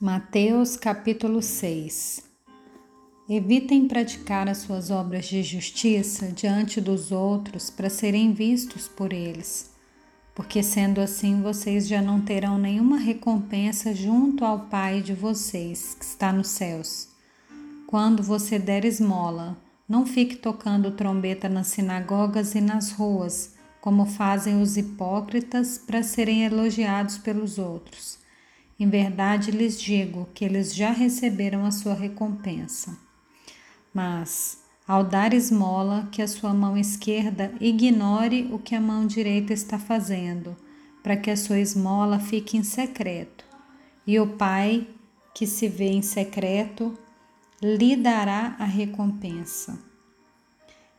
Mateus capítulo 6 Evitem praticar as suas obras de justiça diante dos outros para serem vistos por eles, porque sendo assim vocês já não terão nenhuma recompensa junto ao Pai de vocês que está nos céus. Quando você der esmola, não fique tocando trombeta nas sinagogas e nas ruas, como fazem os hipócritas para serem elogiados pelos outros. Em verdade lhes digo que eles já receberam a sua recompensa. Mas, ao dar esmola, que a sua mão esquerda ignore o que a mão direita está fazendo, para que a sua esmola fique em secreto. E o Pai, que se vê em secreto, lhe dará a recompensa.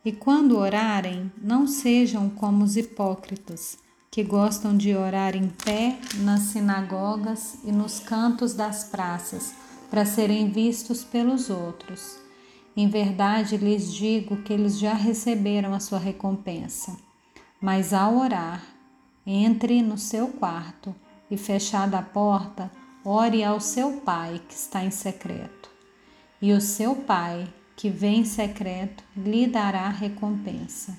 E quando orarem, não sejam como os hipócritas que gostam de orar em pé nas sinagogas e nos cantos das praças, para serem vistos pelos outros. Em verdade lhes digo que eles já receberam a sua recompensa. Mas ao orar, entre no seu quarto e, fechada a porta, ore ao seu Pai que está em secreto. E o seu Pai, que vem em secreto, lhe dará recompensa.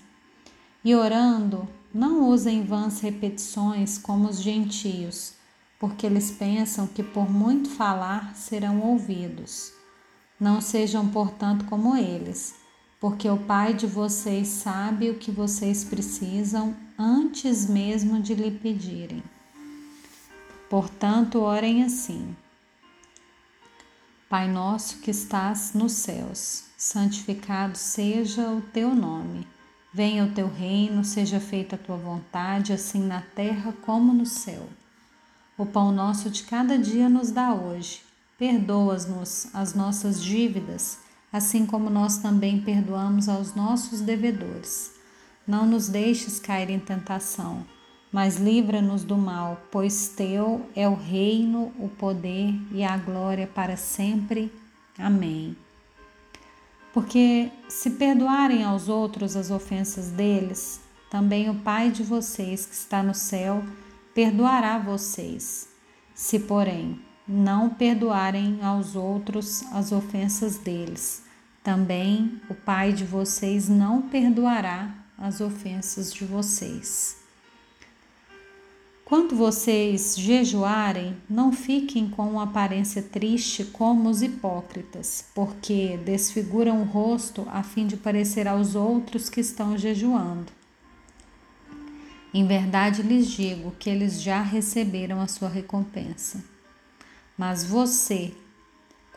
E orando, não usem vãs repetições como os gentios, porque eles pensam que por muito falar serão ouvidos. Não sejam, portanto, como eles, porque o Pai de vocês sabe o que vocês precisam antes mesmo de lhe pedirem. Portanto, orem assim: Pai nosso que estás nos céus, santificado seja o teu nome. Venha o teu reino, seja feita a tua vontade, assim na terra como no céu. O pão nosso de cada dia nos dá hoje. Perdoa-nos as nossas dívidas, assim como nós também perdoamos aos nossos devedores. Não nos deixes cair em tentação, mas livra-nos do mal, pois teu é o reino, o poder e a glória para sempre. Amém. Porque se perdoarem aos outros as ofensas deles, também o Pai de vocês que está no céu perdoará vocês. Se, porém, não perdoarem aos outros as ofensas deles, também o Pai de vocês não perdoará as ofensas de vocês. Quando vocês jejuarem, não fiquem com uma aparência triste como os hipócritas, porque desfiguram o rosto a fim de parecer aos outros que estão jejuando. Em verdade lhes digo que eles já receberam a sua recompensa. Mas você,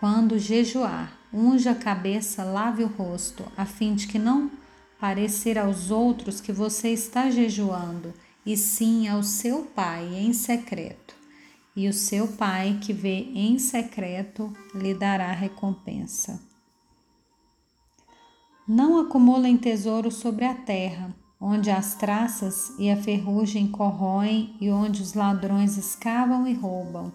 quando jejuar, unja a cabeça, lave o rosto, a fim de que não parecer aos outros que você está jejuando e sim ao seu Pai em secreto. E o seu Pai que vê em secreto lhe dará recompensa. Não acumulem tesouro sobre a terra, onde as traças e a ferrugem corroem e onde os ladrões escavam e roubam,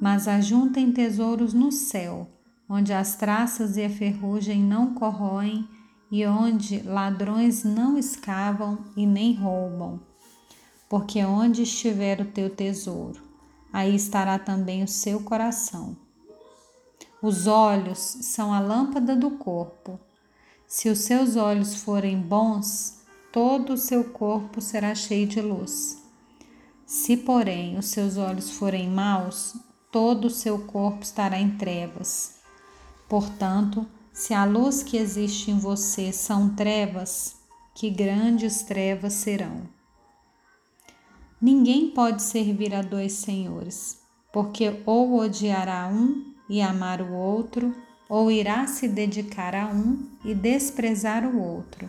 mas ajuntem tesouros no céu, onde as traças e a ferrugem não corroem e onde ladrões não escavam e nem roubam porque onde estiver o teu tesouro, aí estará também o seu coração. Os olhos são a lâmpada do corpo. Se os seus olhos forem bons, todo o seu corpo será cheio de luz. Se, porém, os seus olhos forem maus, todo o seu corpo estará em trevas. Portanto, se a luz que existe em você são trevas, que grandes trevas serão. Ninguém pode servir a dois senhores, porque ou odiará um e amar o outro, ou irá se dedicar a um e desprezar o outro.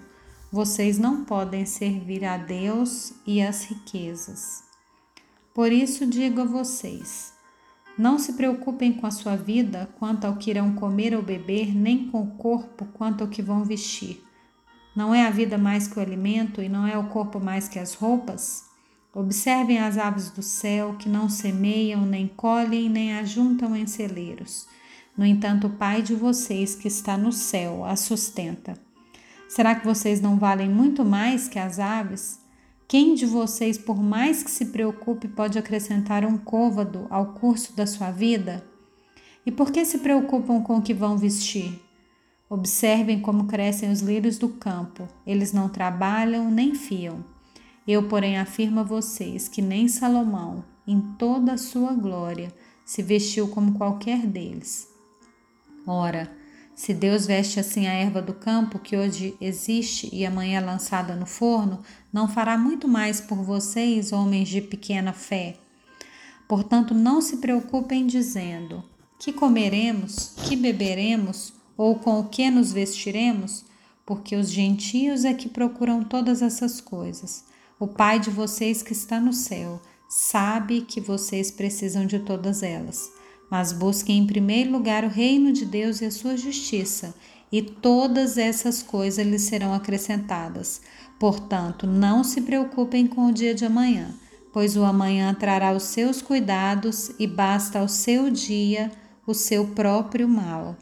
Vocês não podem servir a Deus e às riquezas. Por isso digo a vocês: não se preocupem com a sua vida quanto ao que irão comer ou beber, nem com o corpo quanto ao que vão vestir. Não é a vida mais que o alimento e não é o corpo mais que as roupas? Observem as aves do céu que não semeiam, nem colhem, nem ajuntam em celeiros. No entanto, o Pai de vocês que está no céu as sustenta. Será que vocês não valem muito mais que as aves? Quem de vocês, por mais que se preocupe, pode acrescentar um côvado ao curso da sua vida? E por que se preocupam com o que vão vestir? Observem como crescem os lírios do campo. Eles não trabalham nem fiam. Eu, porém, afirmo a vocês que nem Salomão, em toda a sua glória, se vestiu como qualquer deles. Ora, se Deus veste assim a erva do campo, que hoje existe e amanhã é lançada no forno, não fará muito mais por vocês, homens de pequena fé. Portanto, não se preocupem dizendo: que comeremos, que beberemos, ou com o que nos vestiremos? Porque os gentios é que procuram todas essas coisas. O Pai de vocês que está no céu sabe que vocês precisam de todas elas. Mas busquem em primeiro lugar o reino de Deus e a sua justiça, e todas essas coisas lhes serão acrescentadas. Portanto, não se preocupem com o dia de amanhã, pois o amanhã trará os seus cuidados e basta ao seu dia o seu próprio mal.